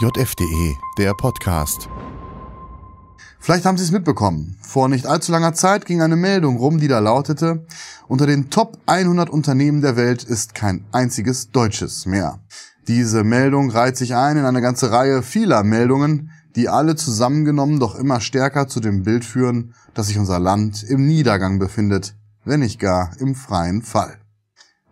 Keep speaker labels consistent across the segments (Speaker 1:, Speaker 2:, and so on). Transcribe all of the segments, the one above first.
Speaker 1: JFDE, der Podcast.
Speaker 2: Vielleicht haben Sie es mitbekommen. Vor nicht allzu langer Zeit ging eine Meldung rum, die da lautete, unter den Top 100 Unternehmen der Welt ist kein einziges deutsches mehr. Diese Meldung reiht sich ein in eine ganze Reihe vieler Meldungen, die alle zusammengenommen doch immer stärker zu dem Bild führen, dass sich unser Land im Niedergang befindet, wenn nicht gar im freien Fall.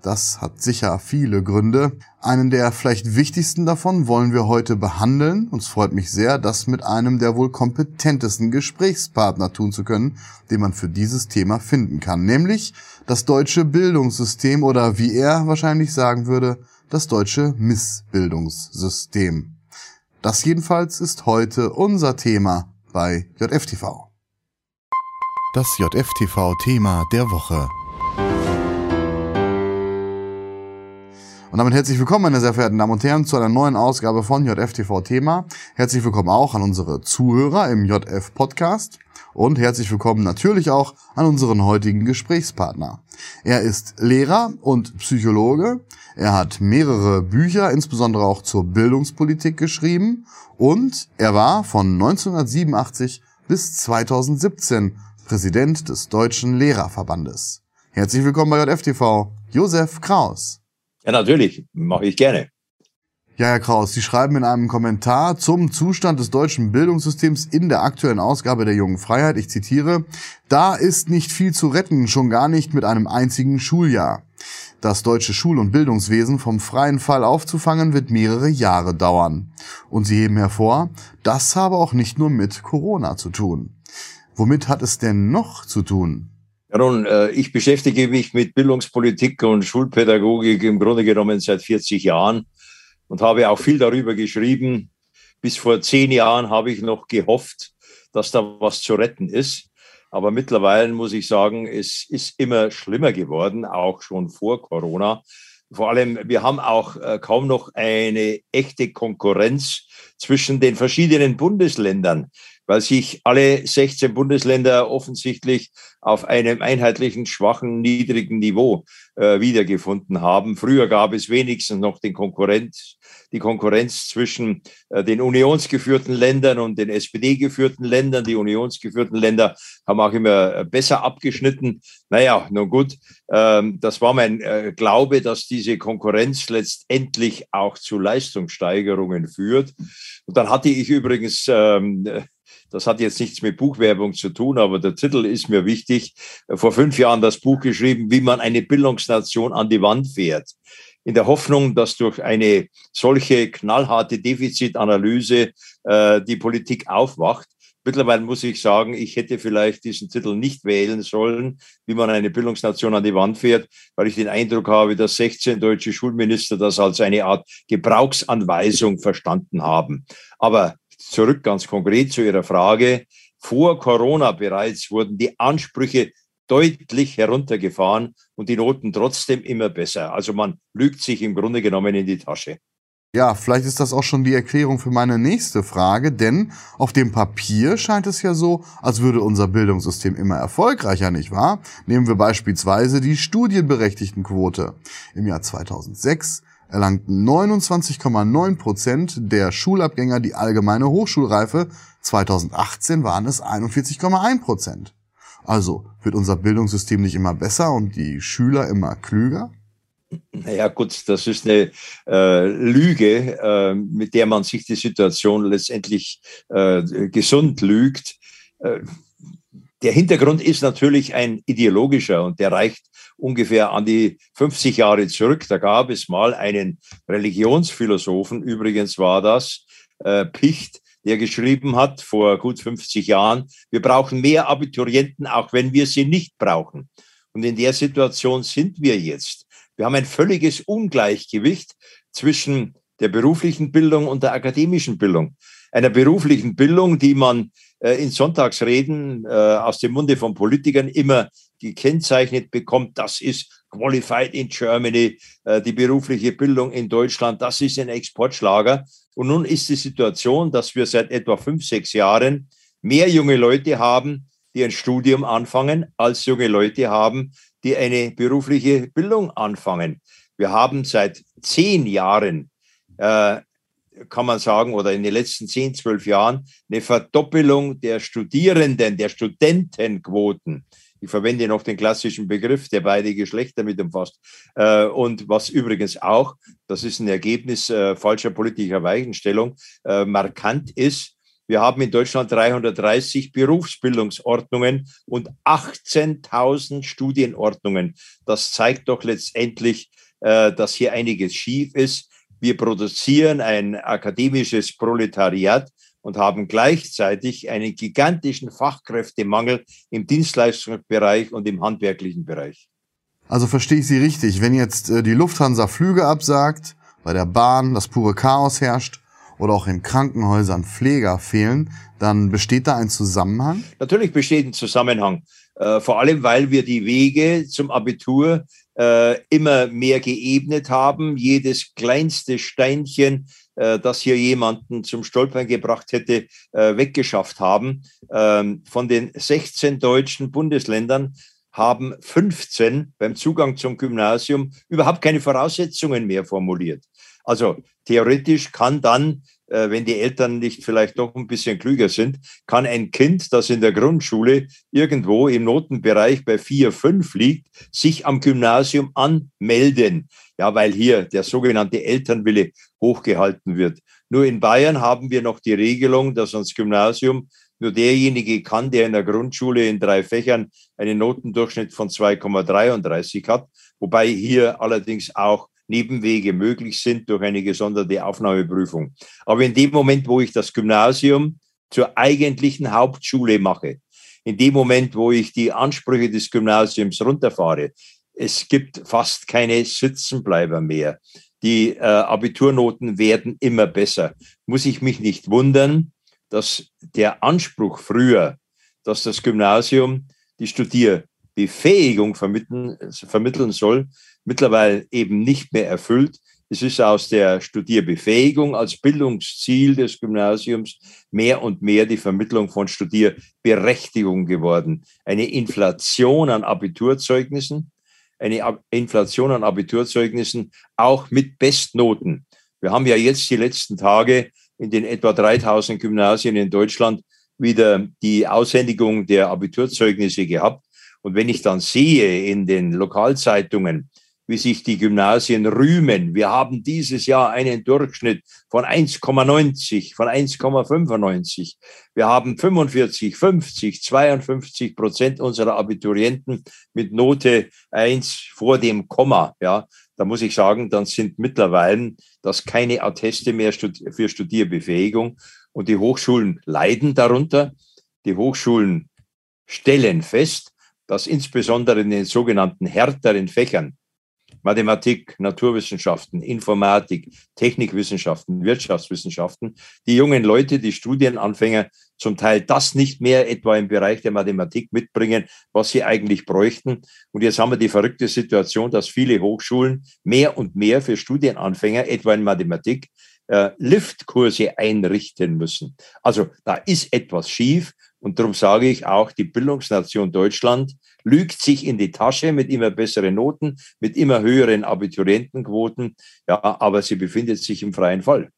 Speaker 2: Das hat sicher viele Gründe. Einen der vielleicht wichtigsten davon wollen wir heute behandeln. Uns freut mich sehr, das mit einem der wohl kompetentesten Gesprächspartner tun zu können, den man für dieses Thema finden kann, nämlich das deutsche Bildungssystem oder wie er wahrscheinlich sagen würde, das deutsche Missbildungssystem. Das jedenfalls ist heute unser Thema bei JFTV.
Speaker 1: Das JFTV-Thema der Woche.
Speaker 2: Und damit herzlich willkommen, meine sehr verehrten Damen und Herren, zu einer neuen Ausgabe von JFTV Thema. Herzlich willkommen auch an unsere Zuhörer im JF Podcast und herzlich willkommen natürlich auch an unseren heutigen Gesprächspartner. Er ist Lehrer und Psychologe. Er hat mehrere Bücher, insbesondere auch zur Bildungspolitik geschrieben und er war von 1987 bis 2017 Präsident des Deutschen Lehrerverbandes. Herzlich willkommen bei JFTV, Josef Kraus.
Speaker 3: Ja, natürlich, mache ich gerne.
Speaker 2: Ja, Herr Kraus, Sie schreiben in einem Kommentar zum Zustand des deutschen Bildungssystems in der aktuellen Ausgabe der Jungen Freiheit, ich zitiere, da ist nicht viel zu retten, schon gar nicht mit einem einzigen Schuljahr. Das deutsche Schul- und Bildungswesen vom freien Fall aufzufangen, wird mehrere Jahre dauern. Und Sie heben hervor, das habe auch nicht nur mit Corona zu tun. Womit hat es denn noch zu tun?
Speaker 3: Nun, äh, ich beschäftige mich mit Bildungspolitik und Schulpädagogik im Grunde genommen seit 40 Jahren und habe auch viel darüber geschrieben. Bis vor zehn Jahren habe ich noch gehofft, dass da was zu retten ist. Aber mittlerweile muss ich sagen, es ist immer schlimmer geworden, auch schon vor Corona. Vor allem, wir haben auch äh, kaum noch eine echte Konkurrenz zwischen den verschiedenen Bundesländern weil sich alle 16 Bundesländer offensichtlich auf einem einheitlichen, schwachen, niedrigen Niveau äh, wiedergefunden haben. Früher gab es wenigstens noch den Konkurrenz, die Konkurrenz zwischen äh, den unionsgeführten Ländern und den SPD-geführten Ländern. Die unionsgeführten Länder haben auch immer äh, besser abgeschnitten. Naja, nun gut, ähm, das war mein äh, Glaube, dass diese Konkurrenz letztendlich auch zu Leistungssteigerungen führt. Und dann hatte ich übrigens ähm, das hat jetzt nichts mit Buchwerbung zu tun, aber der Titel ist mir wichtig. Vor fünf Jahren das Buch geschrieben, wie man eine Bildungsnation an die Wand fährt. In der Hoffnung, dass durch eine solche knallharte Defizitanalyse äh, die Politik aufwacht. Mittlerweile muss ich sagen, ich hätte vielleicht diesen Titel nicht wählen sollen, wie man eine Bildungsnation an die Wand fährt, weil ich den Eindruck habe, dass 16 deutsche Schulminister das als eine Art Gebrauchsanweisung verstanden haben. Aber zurück ganz konkret zu Ihrer Frage. Vor Corona bereits wurden die Ansprüche deutlich heruntergefahren und die Noten trotzdem immer besser. Also man lügt sich im Grunde genommen in die Tasche.
Speaker 2: Ja, vielleicht ist das auch schon die Erklärung für meine nächste Frage, denn auf dem Papier scheint es ja so, als würde unser Bildungssystem immer erfolgreicher, nicht wahr? Nehmen wir beispielsweise die Studienberechtigtenquote. Im Jahr 2006 erlangten 29,9 Prozent der Schulabgänger die allgemeine Hochschulreife. 2018 waren es 41,1 Prozent. Also wird unser Bildungssystem nicht immer besser und die Schüler immer klüger?
Speaker 3: Naja gut, das ist eine äh, Lüge, äh, mit der man sich die Situation letztendlich äh, gesund lügt. Der Hintergrund ist natürlich ein ideologischer und der reicht ungefähr an die 50 Jahre zurück. Da gab es mal einen Religionsphilosophen, übrigens war das äh, Picht, der geschrieben hat vor gut 50 Jahren, wir brauchen mehr Abiturienten, auch wenn wir sie nicht brauchen. Und in der Situation sind wir jetzt. Wir haben ein völliges Ungleichgewicht zwischen der beruflichen Bildung und der akademischen Bildung. Einer beruflichen Bildung, die man in Sonntagsreden äh, aus dem Munde von Politikern immer gekennzeichnet bekommt, das ist Qualified in Germany, äh, die berufliche Bildung in Deutschland, das ist ein Exportschlager. Und nun ist die Situation, dass wir seit etwa fünf, sechs Jahren mehr junge Leute haben, die ein Studium anfangen, als junge Leute haben, die eine berufliche Bildung anfangen. Wir haben seit zehn Jahren äh, kann man sagen, oder in den letzten 10, 12 Jahren eine Verdoppelung der Studierenden, der Studentenquoten. Ich verwende noch den klassischen Begriff, der beide Geschlechter mit umfasst. Äh, und was übrigens auch, das ist ein Ergebnis äh, falscher politischer Weichenstellung, äh, markant ist, wir haben in Deutschland 330 Berufsbildungsordnungen und 18.000 Studienordnungen. Das zeigt doch letztendlich, dass hier einiges schief ist. Wir produzieren ein akademisches Proletariat und haben gleichzeitig einen gigantischen Fachkräftemangel im Dienstleistungsbereich und im handwerklichen Bereich.
Speaker 2: Also verstehe ich Sie richtig, wenn jetzt äh, die Lufthansa Flüge absagt, bei der Bahn das pure Chaos herrscht oder auch in Krankenhäusern Pfleger fehlen, dann besteht da ein Zusammenhang?
Speaker 3: Natürlich besteht ein Zusammenhang. Äh, vor allem, weil wir die Wege zum Abitur äh, immer mehr geebnet haben. Jedes kleinste Steinchen, äh, das hier jemanden zum Stolpern gebracht hätte, äh, weggeschafft haben. Ähm, von den 16 deutschen Bundesländern haben 15 beim Zugang zum Gymnasium überhaupt keine Voraussetzungen mehr formuliert. Also theoretisch kann dann wenn die Eltern nicht vielleicht doch ein bisschen klüger sind, kann ein Kind, das in der Grundschule irgendwo im Notenbereich bei 4, 5 liegt, sich am Gymnasium anmelden. Ja, weil hier der sogenannte Elternwille hochgehalten wird. Nur in Bayern haben wir noch die Regelung, dass ans Gymnasium nur derjenige kann, der in der Grundschule in drei Fächern einen Notendurchschnitt von 2,33 hat, wobei hier allerdings auch Nebenwege möglich sind durch eine gesonderte Aufnahmeprüfung. Aber in dem Moment, wo ich das Gymnasium zur eigentlichen Hauptschule mache, in dem Moment, wo ich die Ansprüche des Gymnasiums runterfahre, es gibt fast keine Sitzenbleiber mehr. Die äh, Abiturnoten werden immer besser. Muss ich mich nicht wundern, dass der Anspruch früher, dass das Gymnasium die Studierbefähigung vermitteln, vermitteln soll, mittlerweile eben nicht mehr erfüllt. Es ist aus der Studierbefähigung als Bildungsziel des Gymnasiums mehr und mehr die Vermittlung von Studierberechtigung geworden. Eine Inflation an Abiturzeugnissen, eine Inflation an Abiturzeugnissen auch mit Bestnoten. Wir haben ja jetzt die letzten Tage in den etwa 3000 Gymnasien in Deutschland wieder die Aushändigung der Abiturzeugnisse gehabt. Und wenn ich dann sehe in den Lokalzeitungen, wie sich die Gymnasien rühmen. Wir haben dieses Jahr einen Durchschnitt von 1,90, von 1,95. Wir haben 45, 50, 52 Prozent unserer Abiturienten mit Note 1 vor dem Komma. Ja, da muss ich sagen, dann sind mittlerweile das keine Atteste mehr für Studierbefähigung. Und die Hochschulen leiden darunter. Die Hochschulen stellen fest, dass insbesondere in den sogenannten härteren Fächern Mathematik, Naturwissenschaften, Informatik, Technikwissenschaften, Wirtschaftswissenschaften, die jungen Leute, die Studienanfänger zum Teil das nicht mehr etwa im Bereich der Mathematik mitbringen, was sie eigentlich bräuchten. Und jetzt haben wir die verrückte Situation, dass viele Hochschulen mehr und mehr für Studienanfänger, etwa in Mathematik, äh, Liftkurse einrichten müssen. Also da ist etwas schief und darum sage ich auch, die Bildungsnation Deutschland lügt sich in die Tasche mit immer besseren Noten, mit immer höheren Abiturientenquoten. Ja, aber sie befindet sich im freien Fall.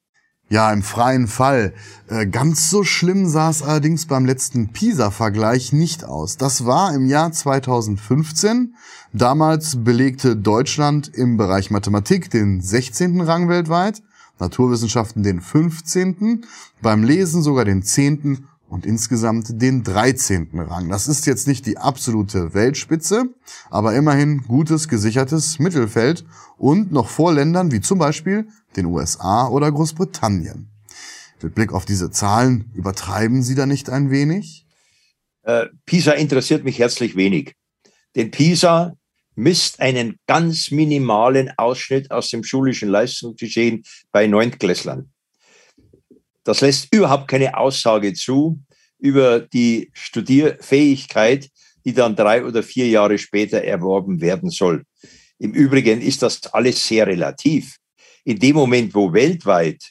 Speaker 2: Ja, im freien Fall. Äh, ganz so schlimm sah es allerdings beim letzten PISA-Vergleich nicht aus. Das war im Jahr 2015. Damals belegte Deutschland im Bereich Mathematik den 16. Rang weltweit, Naturwissenschaften den 15., beim Lesen sogar den 10 und insgesamt den 13. Rang. Das ist jetzt nicht die absolute Weltspitze, aber immerhin gutes gesichertes Mittelfeld und noch vor Ländern wie zum Beispiel den USA oder Großbritannien. Mit Blick auf diese Zahlen übertreiben Sie da nicht ein wenig?
Speaker 3: Äh, PISA interessiert mich herzlich wenig. Denn PISA misst einen ganz minimalen Ausschnitt aus dem schulischen Leistungsgeschehen bei Neuntklässlern. Das lässt überhaupt keine Aussage zu über die Studierfähigkeit, die dann drei oder vier Jahre später erworben werden soll. Im Übrigen ist das alles sehr relativ. In dem Moment, wo weltweit,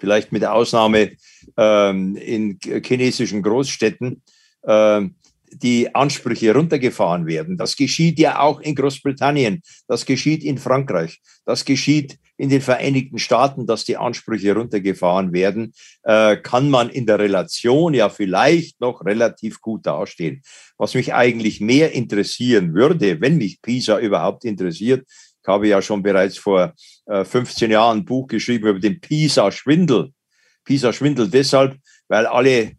Speaker 3: vielleicht mit Ausnahme ähm, in chinesischen Großstädten, ähm, die Ansprüche runtergefahren werden. Das geschieht ja auch in Großbritannien, das geschieht in Frankreich, das geschieht in den Vereinigten Staaten, dass die Ansprüche runtergefahren werden, äh, kann man in der Relation ja vielleicht noch relativ gut dastehen. Was mich eigentlich mehr interessieren würde, wenn mich PISA überhaupt interessiert, ich habe ja schon bereits vor äh, 15 Jahren ein Buch geschrieben über den PISA-Schwindel. PISA-Schwindel deshalb, weil alle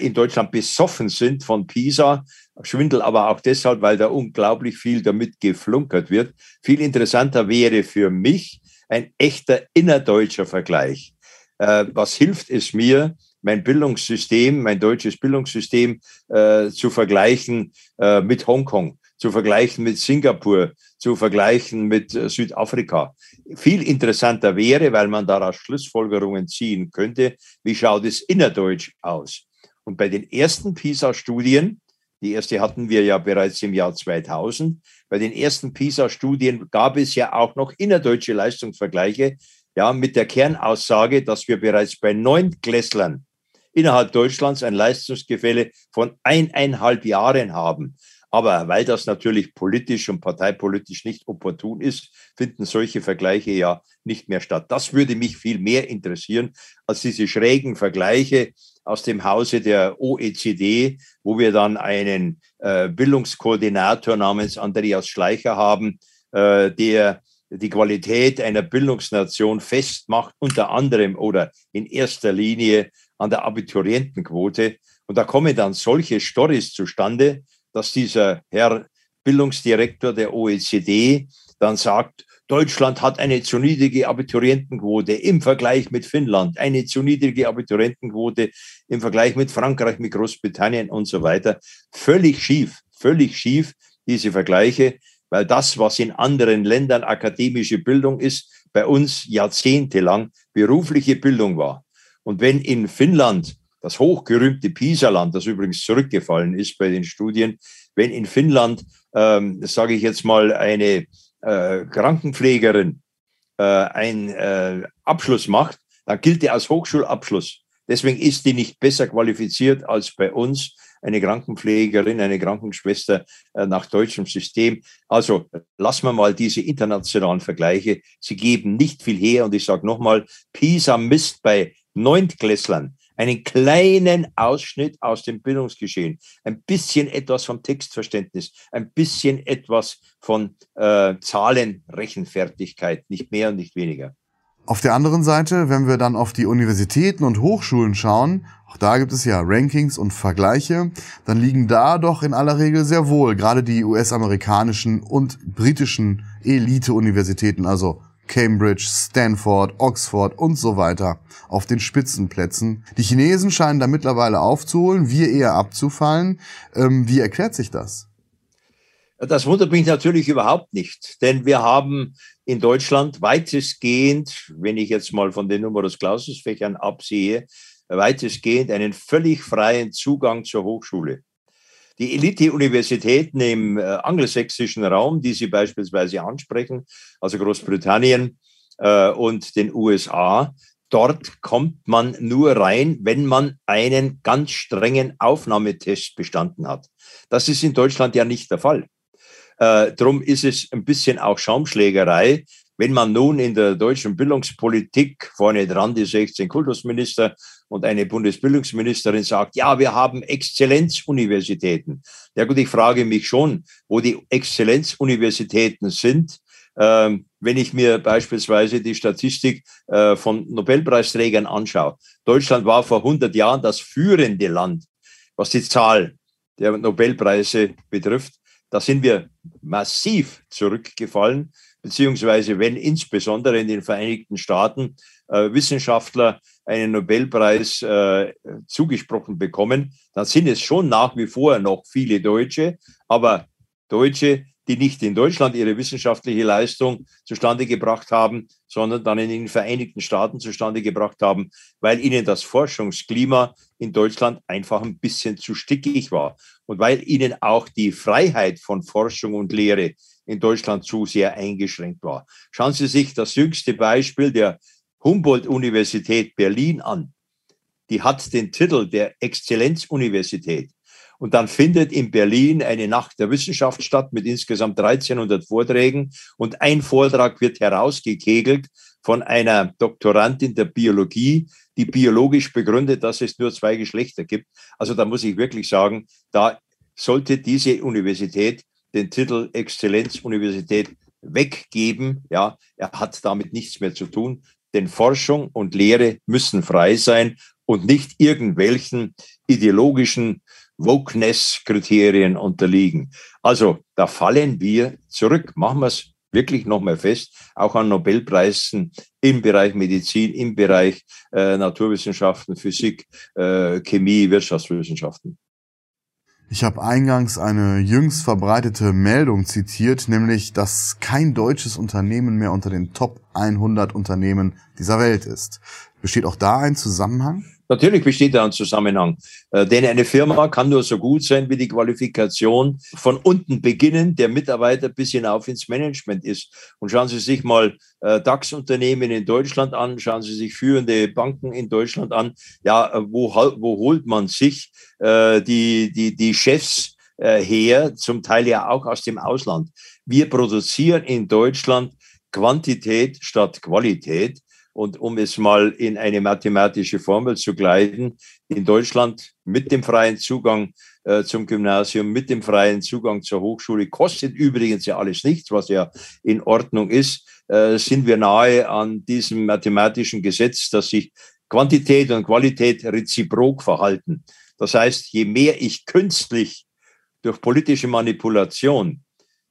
Speaker 3: in Deutschland besoffen sind von PISA. Schwindel aber auch deshalb, weil da unglaublich viel damit geflunkert wird. Viel interessanter wäre für mich ein echter innerdeutscher Vergleich. Äh, was hilft es mir, mein Bildungssystem, mein deutsches Bildungssystem äh, zu vergleichen äh, mit Hongkong, zu vergleichen mit Singapur, zu vergleichen mit äh, Südafrika. Viel interessanter wäre, weil man daraus Schlussfolgerungen ziehen könnte, wie schaut es innerdeutsch aus? Und bei den ersten PISA-Studien, die erste hatten wir ja bereits im Jahr 2000, bei den ersten PISA-Studien gab es ja auch noch innerdeutsche Leistungsvergleiche, ja, mit der Kernaussage, dass wir bereits bei Neuntklässlern innerhalb Deutschlands ein Leistungsgefälle von eineinhalb Jahren haben. Aber weil das natürlich politisch und parteipolitisch nicht opportun ist, finden solche Vergleiche ja nicht mehr statt. Das würde mich viel mehr interessieren als diese schrägen Vergleiche aus dem Hause der OECD, wo wir dann einen äh, Bildungskoordinator namens Andreas Schleicher haben, äh, der die Qualität einer Bildungsnation festmacht, unter anderem oder in erster Linie an der Abiturientenquote. Und da kommen dann solche Stories zustande, dass dieser Herr Bildungsdirektor der OECD dann sagt, Deutschland hat eine zu niedrige Abiturientenquote im Vergleich mit Finnland, eine zu niedrige Abiturientenquote im Vergleich mit Frankreich, mit Großbritannien und so weiter. Völlig schief, völlig schief, diese Vergleiche, weil das, was in anderen Ländern akademische Bildung ist, bei uns jahrzehntelang berufliche Bildung war. Und wenn in Finnland das hochgerühmte Pisa-Land, das übrigens zurückgefallen ist bei den Studien, wenn in Finnland, ähm, sage ich jetzt mal, eine äh, Krankenpflegerin äh, einen äh, Abschluss macht, dann gilt der als Hochschulabschluss. Deswegen ist die nicht besser qualifiziert als bei uns eine Krankenpflegerin, eine Krankenschwester äh, nach deutschem System. Also lassen wir mal diese internationalen Vergleiche. Sie geben nicht viel her. Und ich sage nochmal, PISA misst bei Neuntklässlern einen kleinen Ausschnitt aus dem Bildungsgeschehen, ein bisschen etwas vom Textverständnis, ein bisschen etwas von äh, Zahlenrechenfertigkeit, nicht mehr und nicht weniger.
Speaker 2: Auf der anderen Seite, wenn wir dann auf die Universitäten und Hochschulen schauen, auch da gibt es ja Rankings und Vergleiche, dann liegen da doch in aller Regel sehr wohl gerade die US-amerikanischen und britischen Elite-Universitäten, also Cambridge, Stanford, Oxford und so weiter auf den Spitzenplätzen. Die Chinesen scheinen da mittlerweile aufzuholen, wir eher abzufallen. Ähm, wie erklärt sich das?
Speaker 3: Das wundert mich natürlich überhaupt nicht, denn wir haben in Deutschland weitestgehend, wenn ich jetzt mal von den Numerus Clausus Fächern absehe, weitestgehend einen völlig freien Zugang zur Hochschule. Die Elite-Universitäten im äh, angelsächsischen Raum, die Sie beispielsweise ansprechen, also Großbritannien äh, und den USA, dort kommt man nur rein, wenn man einen ganz strengen Aufnahmetest bestanden hat. Das ist in Deutschland ja nicht der Fall. Äh, drum ist es ein bisschen auch Schaumschlägerei, wenn man nun in der deutschen Bildungspolitik vorne dran die 16 Kultusminister und eine Bundesbildungsministerin sagt, ja, wir haben Exzellenzuniversitäten. Ja gut, ich frage mich schon, wo die Exzellenzuniversitäten sind. Ähm, wenn ich mir beispielsweise die Statistik äh, von Nobelpreisträgern anschaue. Deutschland war vor 100 Jahren das führende Land, was die Zahl der Nobelpreise betrifft. Da sind wir massiv zurückgefallen beziehungsweise wenn insbesondere in den Vereinigten Staaten äh, Wissenschaftler einen Nobelpreis äh, zugesprochen bekommen, dann sind es schon nach wie vor noch viele Deutsche, aber Deutsche, die nicht in Deutschland ihre wissenschaftliche Leistung zustande gebracht haben, sondern dann in den Vereinigten Staaten zustande gebracht haben, weil ihnen das Forschungsklima in Deutschland einfach ein bisschen zu stickig war und weil ihnen auch die Freiheit von Forschung und Lehre in Deutschland zu sehr eingeschränkt war. Schauen Sie sich das jüngste Beispiel der Humboldt-Universität Berlin an. Die hat den Titel der Exzellenzuniversität. Und dann findet in Berlin eine Nacht der Wissenschaft statt mit insgesamt 1300 Vorträgen. Und ein Vortrag wird herausgekegelt von einer Doktorandin der Biologie, die biologisch begründet, dass es nur zwei Geschlechter gibt. Also da muss ich wirklich sagen, da sollte diese Universität den Titel Exzellenzuniversität weggeben. Ja, er hat damit nichts mehr zu tun, denn Forschung und Lehre müssen frei sein und nicht irgendwelchen ideologischen Wokeness-Kriterien unterliegen. Also da fallen wir zurück. Machen wir es wirklich nochmal fest, auch an Nobelpreisen im Bereich Medizin, im Bereich äh, Naturwissenschaften, Physik, äh, Chemie, Wirtschaftswissenschaften.
Speaker 2: Ich habe eingangs eine jüngst verbreitete Meldung zitiert, nämlich, dass kein deutsches Unternehmen mehr unter den Top 100 Unternehmen dieser Welt ist. Besteht auch da ein Zusammenhang?
Speaker 3: Natürlich besteht da ein Zusammenhang. Äh, denn eine Firma kann nur so gut sein, wie die Qualifikation von unten beginnen, der Mitarbeiter bis hinauf ins Management ist. Und schauen Sie sich mal äh, DAX-Unternehmen in Deutschland an, schauen Sie sich führende Banken in Deutschland an. Ja, äh, wo, wo holt man sich die, die, die Chefs her, zum Teil ja auch aus dem Ausland? Wir produzieren in Deutschland Quantität statt Qualität. Und um es mal in eine mathematische Formel zu gleiten, in Deutschland mit dem freien Zugang äh, zum Gymnasium, mit dem freien Zugang zur Hochschule, kostet übrigens ja alles nichts, was ja in Ordnung ist, äh, sind wir nahe an diesem mathematischen Gesetz, dass sich Quantität und Qualität reziprok verhalten. Das heißt, je mehr ich künstlich durch politische Manipulation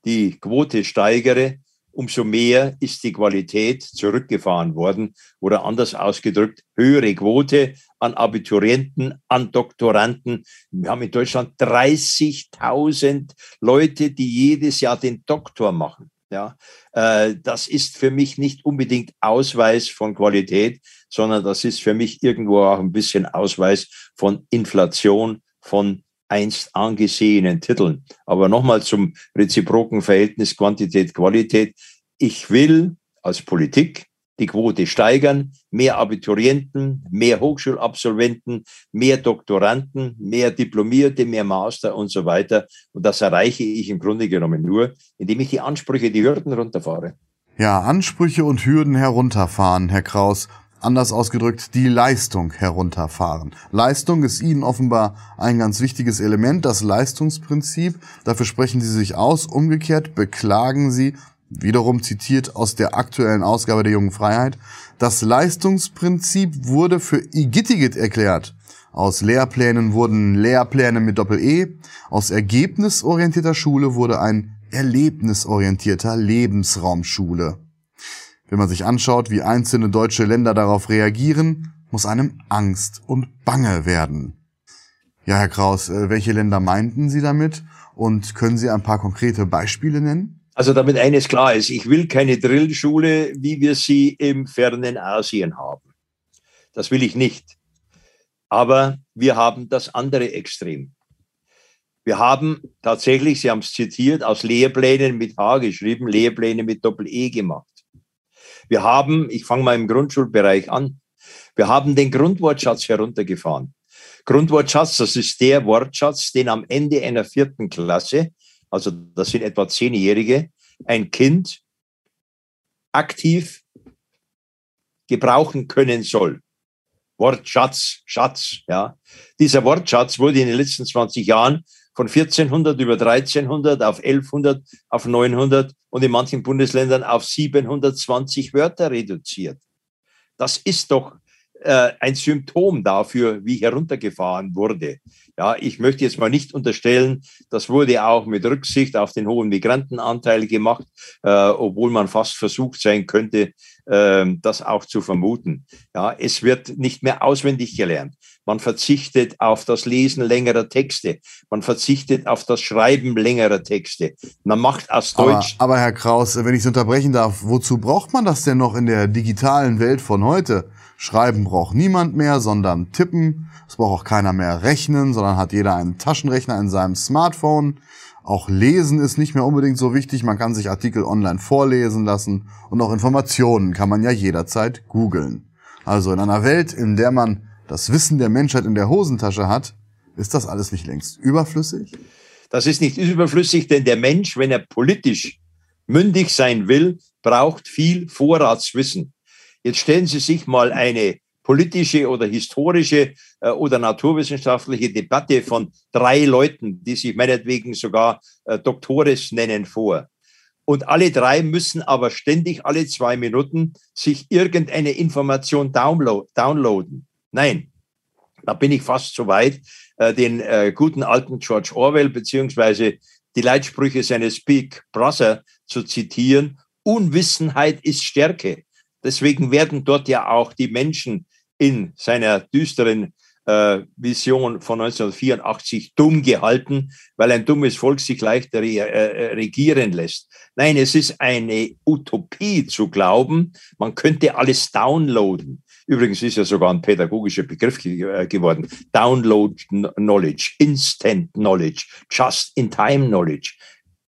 Speaker 3: die Quote steigere, umso mehr ist die Qualität zurückgefahren worden oder anders ausgedrückt, höhere Quote an Abiturienten, an Doktoranden. Wir haben in Deutschland 30.000 Leute, die jedes Jahr den Doktor machen. Ja, äh, das ist für mich nicht unbedingt Ausweis von Qualität, sondern das ist für mich irgendwo auch ein bisschen Ausweis von Inflation, von einst angesehenen Titeln. Aber nochmal zum reziproken Verhältnis Quantität-Qualität. Ich will als Politik die Quote steigern, mehr Abiturienten, mehr Hochschulabsolventen, mehr Doktoranden, mehr Diplomierte, mehr Master und so weiter. Und das erreiche ich im Grunde genommen nur, indem ich die Ansprüche, die Hürden runterfahre.
Speaker 2: Ja, Ansprüche und Hürden herunterfahren, Herr Kraus. Anders ausgedrückt, die Leistung herunterfahren. Leistung ist Ihnen offenbar ein ganz wichtiges Element, das Leistungsprinzip. Dafür sprechen Sie sich aus. Umgekehrt beklagen Sie, wiederum zitiert aus der aktuellen Ausgabe der Jungen Freiheit, das Leistungsprinzip wurde für Igittigit erklärt. Aus Lehrplänen wurden Lehrpläne mit Doppel-E. Aus ergebnisorientierter Schule wurde ein erlebnisorientierter Lebensraumschule. Wenn man sich anschaut, wie einzelne deutsche Länder darauf reagieren, muss einem Angst und Bange werden. Ja, Herr Kraus, äh, welche Länder meinten Sie damit? Und können Sie ein paar konkrete Beispiele nennen?
Speaker 3: Also damit eines klar ist, ich will keine Drillschule, wie wir sie im fernen Asien haben. Das will ich nicht. Aber wir haben das andere Extrem. Wir haben tatsächlich, Sie haben es zitiert, aus Lehrplänen mit H geschrieben, Lehrpläne mit Doppel-E gemacht. Wir haben, ich fange mal im Grundschulbereich an, wir haben den Grundwortschatz heruntergefahren. Grundwortschatz, das ist der Wortschatz, den am Ende einer vierten Klasse, also das sind etwa Zehnjährige, ein Kind aktiv gebrauchen können soll. Wortschatz, Schatz, ja. Dieser Wortschatz wurde in den letzten 20 Jahren von 1400 über 1300 auf 1100 auf 900 und in manchen Bundesländern auf 720 Wörter reduziert. Das ist doch äh, ein Symptom dafür, wie heruntergefahren wurde. Ja, ich möchte jetzt mal nicht unterstellen, das wurde auch mit Rücksicht auf den hohen Migrantenanteil gemacht, äh, obwohl man fast versucht sein könnte, äh, das auch zu vermuten. Ja, es wird nicht mehr auswendig gelernt. Man verzichtet auf das Lesen längerer Texte. Man verzichtet auf das Schreiben längerer Texte. Man macht aus Deutsch.
Speaker 2: Aber, aber Herr Kraus, wenn ich es unterbrechen darf, wozu braucht man das denn noch in der digitalen Welt von heute? Schreiben braucht niemand mehr, sondern tippen. Es braucht auch keiner mehr rechnen, sondern hat jeder einen Taschenrechner in seinem Smartphone. Auch Lesen ist nicht mehr unbedingt so wichtig. Man kann sich Artikel online vorlesen lassen und auch Informationen kann man ja jederzeit googeln. Also in einer Welt, in der man das Wissen der Menschheit in der Hosentasche hat, Ist das alles nicht längst überflüssig?
Speaker 3: Das ist nicht überflüssig, denn der Mensch, wenn er politisch mündig sein will, braucht viel Vorratswissen. Jetzt stellen Sie sich mal eine politische oder historische äh, oder naturwissenschaftliche Debatte von drei Leuten, die sich meinetwegen sogar äh, Doktores nennen, vor. Und alle drei müssen aber ständig alle zwei Minuten sich irgendeine Information downloaden. Nein, da bin ich fast so weit, äh, den äh, guten alten George Orwell beziehungsweise die Leitsprüche seines Big Brother zu zitieren. Unwissenheit ist Stärke. Deswegen werden dort ja auch die Menschen in seiner düsteren äh, Vision von 1984 dumm gehalten, weil ein dummes Volk sich leichter re äh, regieren lässt. Nein, es ist eine Utopie zu glauben, man könnte alles downloaden. Übrigens ist ja sogar ein pädagogischer Begriff äh, geworden. Download Knowledge, Instant Knowledge, Just-in-Time Knowledge.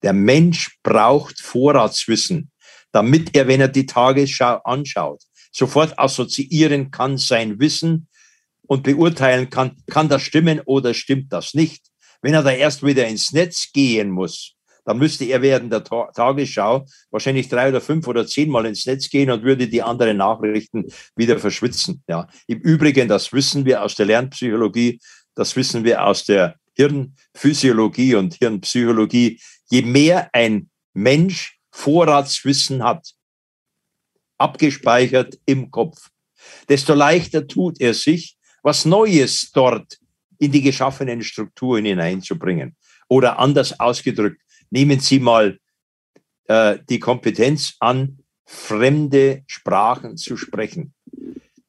Speaker 3: Der Mensch braucht Vorratswissen, damit er, wenn er die Tagesschau anschaut, sofort assoziieren kann sein Wissen und beurteilen kann, kann das stimmen oder stimmt das nicht. Wenn er da erst wieder ins Netz gehen muss, dann müsste er während der Tagesschau wahrscheinlich drei oder fünf oder zehnmal ins Netz gehen und würde die anderen Nachrichten wieder verschwitzen. Ja. Im Übrigen, das wissen wir aus der Lernpsychologie, das wissen wir aus der Hirnphysiologie und Hirnpsychologie. Je mehr ein Mensch Vorratswissen hat, abgespeichert im Kopf, desto leichter tut er sich, was Neues dort in die geschaffenen Strukturen hineinzubringen. Oder anders ausgedrückt, Nehmen Sie mal äh, die Kompetenz an, fremde Sprachen zu sprechen.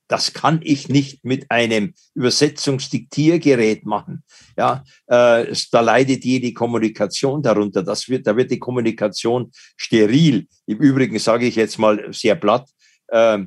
Speaker 3: Das kann ich nicht mit einem Übersetzungsdiktiergerät machen. Ja, äh, da leidet jede Kommunikation darunter. Das wird, da wird die Kommunikation steril. Im Übrigen sage ich jetzt mal sehr platt. Äh,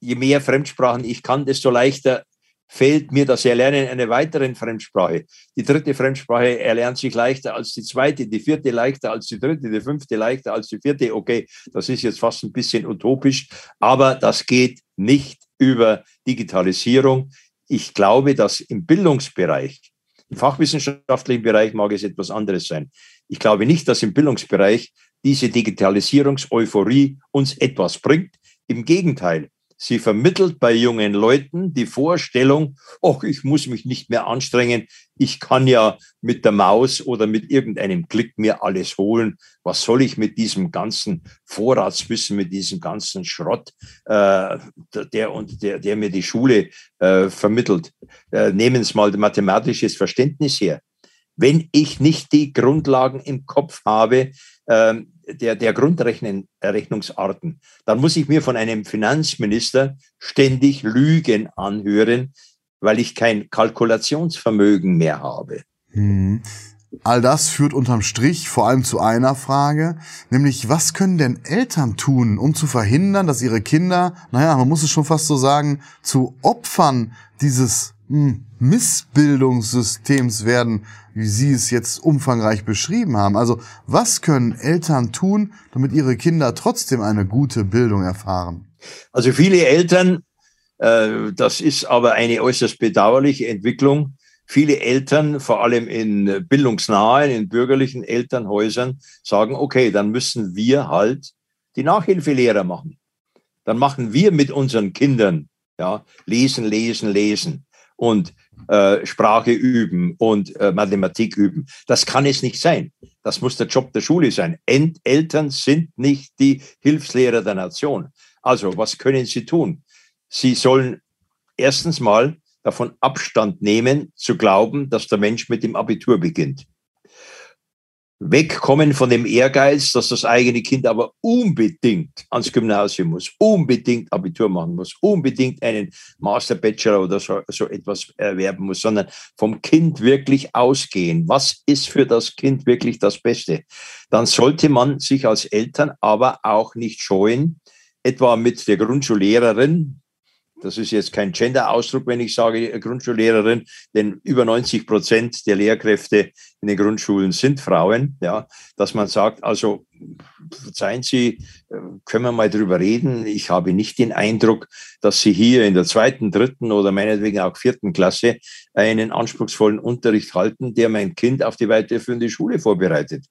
Speaker 3: je mehr Fremdsprachen ich kann, desto leichter fällt mir das Erlernen einer weiteren Fremdsprache. Die dritte Fremdsprache erlernt sich leichter als die zweite, die vierte leichter als die dritte, die fünfte leichter als die vierte. Okay, das ist jetzt fast ein bisschen utopisch, aber das geht nicht über Digitalisierung. Ich glaube, dass im Bildungsbereich, im fachwissenschaftlichen Bereich mag es etwas anderes sein. Ich glaube nicht, dass im Bildungsbereich diese Digitalisierungseuphorie uns etwas bringt. Im Gegenteil, Sie vermittelt bei jungen Leuten die Vorstellung, ach, ich muss mich nicht mehr anstrengen, ich kann ja mit der Maus oder mit irgendeinem Klick mir alles holen. Was soll ich mit diesem ganzen Vorratswissen, mit diesem ganzen Schrott, äh, der, und der, der mir die Schule äh, vermittelt? Äh, nehmen Sie mal mathematisches Verständnis her. Wenn ich nicht die Grundlagen im Kopf habe, ähm, der, der Grundrechnungsarten, dann muss ich mir von einem Finanzminister ständig Lügen anhören, weil ich kein Kalkulationsvermögen mehr habe.
Speaker 2: Hm. All das führt unterm Strich vor allem zu einer Frage, nämlich was können denn Eltern tun, um zu verhindern, dass ihre Kinder, naja, man muss es schon fast so sagen, zu Opfern dieses hm, Missbildungssystems werden, wie Sie es jetzt umfangreich beschrieben haben. Also was können Eltern tun, damit ihre Kinder trotzdem eine gute Bildung erfahren?
Speaker 3: Also viele Eltern, äh, das ist aber eine äußerst bedauerliche Entwicklung. Viele Eltern, vor allem in bildungsnahen, in bürgerlichen Elternhäusern, sagen, okay, dann müssen wir halt die Nachhilfelehrer machen. Dann machen wir mit unseren Kindern ja, lesen, lesen, lesen und Sprache üben und äh, Mathematik üben. Das kann es nicht sein. Das muss der Job der Schule sein. Ent Eltern sind nicht die Hilfslehrer der Nation. Also, was können sie tun? Sie sollen erstens mal davon Abstand nehmen, zu glauben, dass der Mensch mit dem Abitur beginnt wegkommen von dem Ehrgeiz, dass das eigene Kind aber unbedingt ans Gymnasium muss, unbedingt Abitur machen muss, unbedingt einen Master, Bachelor oder so, so etwas erwerben muss, sondern vom Kind wirklich ausgehen. Was ist für das Kind wirklich das Beste? Dann sollte man sich als Eltern aber auch nicht scheuen, etwa mit der Grundschullehrerin das ist jetzt kein Gender-Ausdruck, wenn ich sage Grundschullehrerin, denn über 90 Prozent der Lehrkräfte in den Grundschulen sind Frauen, ja, dass man sagt, also verzeihen Sie, können wir mal drüber reden. Ich habe nicht den Eindruck, dass Sie hier in der zweiten, dritten oder meinetwegen auch vierten Klasse einen anspruchsvollen Unterricht halten, der mein Kind auf die weiterführende Schule vorbereitet.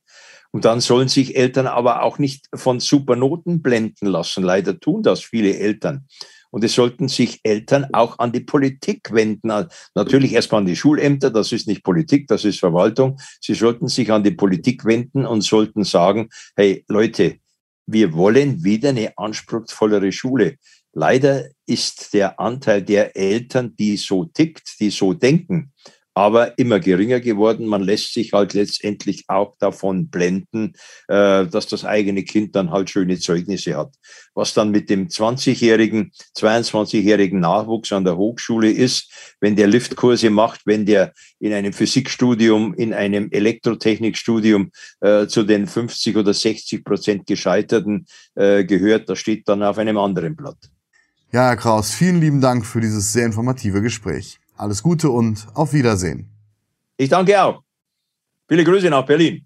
Speaker 3: Und dann sollen sich Eltern aber auch nicht von Supernoten blenden lassen. Leider tun das viele Eltern. Und es sollten sich Eltern auch an die Politik wenden. Natürlich erstmal an die Schulämter, das ist nicht Politik, das ist Verwaltung. Sie sollten sich an die Politik wenden und sollten sagen, hey Leute, wir wollen wieder eine anspruchsvollere Schule. Leider ist der Anteil der Eltern, die so tickt, die so denken, aber immer geringer geworden. Man lässt sich halt letztendlich auch davon blenden, äh, dass das eigene Kind dann halt schöne Zeugnisse hat. Was dann mit dem 20-jährigen, 22-jährigen Nachwuchs an der Hochschule ist, wenn der Liftkurse macht, wenn der in einem Physikstudium, in einem Elektrotechnikstudium äh, zu den 50 oder 60 Prozent Gescheiterten äh, gehört, das steht dann auf einem anderen Blatt.
Speaker 2: Ja, Herr Kraus, vielen lieben Dank für dieses sehr informative Gespräch. Alles Gute und auf Wiedersehen.
Speaker 3: Ich danke auch. Viele Grüße nach Berlin.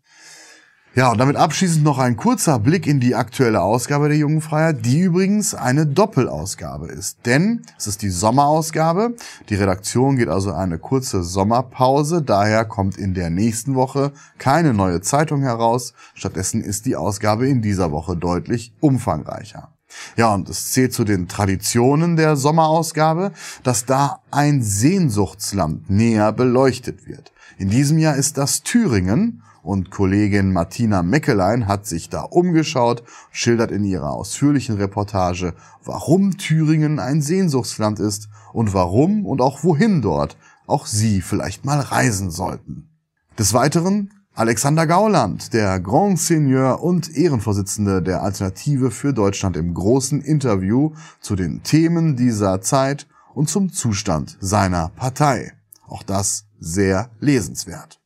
Speaker 2: Ja, und damit abschließend noch ein kurzer Blick in die aktuelle Ausgabe der Jungen Freier, die übrigens eine Doppelausgabe ist. Denn es ist die Sommerausgabe. Die Redaktion geht also eine kurze Sommerpause. Daher kommt in der nächsten Woche keine neue Zeitung heraus. Stattdessen ist die Ausgabe in dieser Woche deutlich umfangreicher. Ja, und es zählt zu den Traditionen der Sommerausgabe, dass da ein Sehnsuchtsland näher beleuchtet wird. In diesem Jahr ist das Thüringen und Kollegin Martina Meckelein hat sich da umgeschaut, schildert in ihrer ausführlichen Reportage, warum Thüringen ein Sehnsuchtsland ist und warum und auch wohin dort auch Sie vielleicht mal reisen sollten. Des Weiteren Alexander Gauland, der Grand Seigneur und Ehrenvorsitzende der Alternative für Deutschland im großen Interview zu den Themen dieser Zeit und zum Zustand seiner Partei. Auch das sehr lesenswert.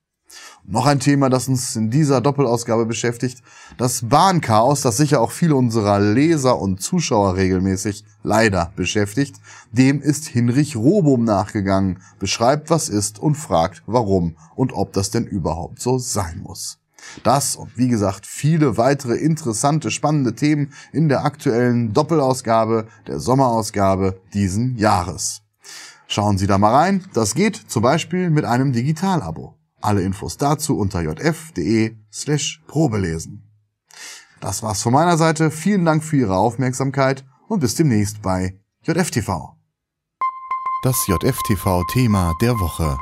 Speaker 2: Noch ein Thema, das uns in dieser Doppelausgabe beschäftigt, das Bahnchaos, das sicher auch viele unserer Leser und Zuschauer regelmäßig leider beschäftigt, dem ist Hinrich Robum nachgegangen, beschreibt, was ist und fragt, warum und ob das denn überhaupt so sein muss. Das und wie gesagt viele weitere interessante, spannende Themen in der aktuellen Doppelausgabe der Sommerausgabe diesen Jahres. Schauen Sie da mal rein. Das geht zum Beispiel mit einem Digitalabo. Alle Infos dazu unter jf.de slash probelesen. Das war's von meiner Seite. Vielen Dank für Ihre Aufmerksamkeit und bis demnächst bei JFTV.
Speaker 1: Das JFTV-Thema der Woche.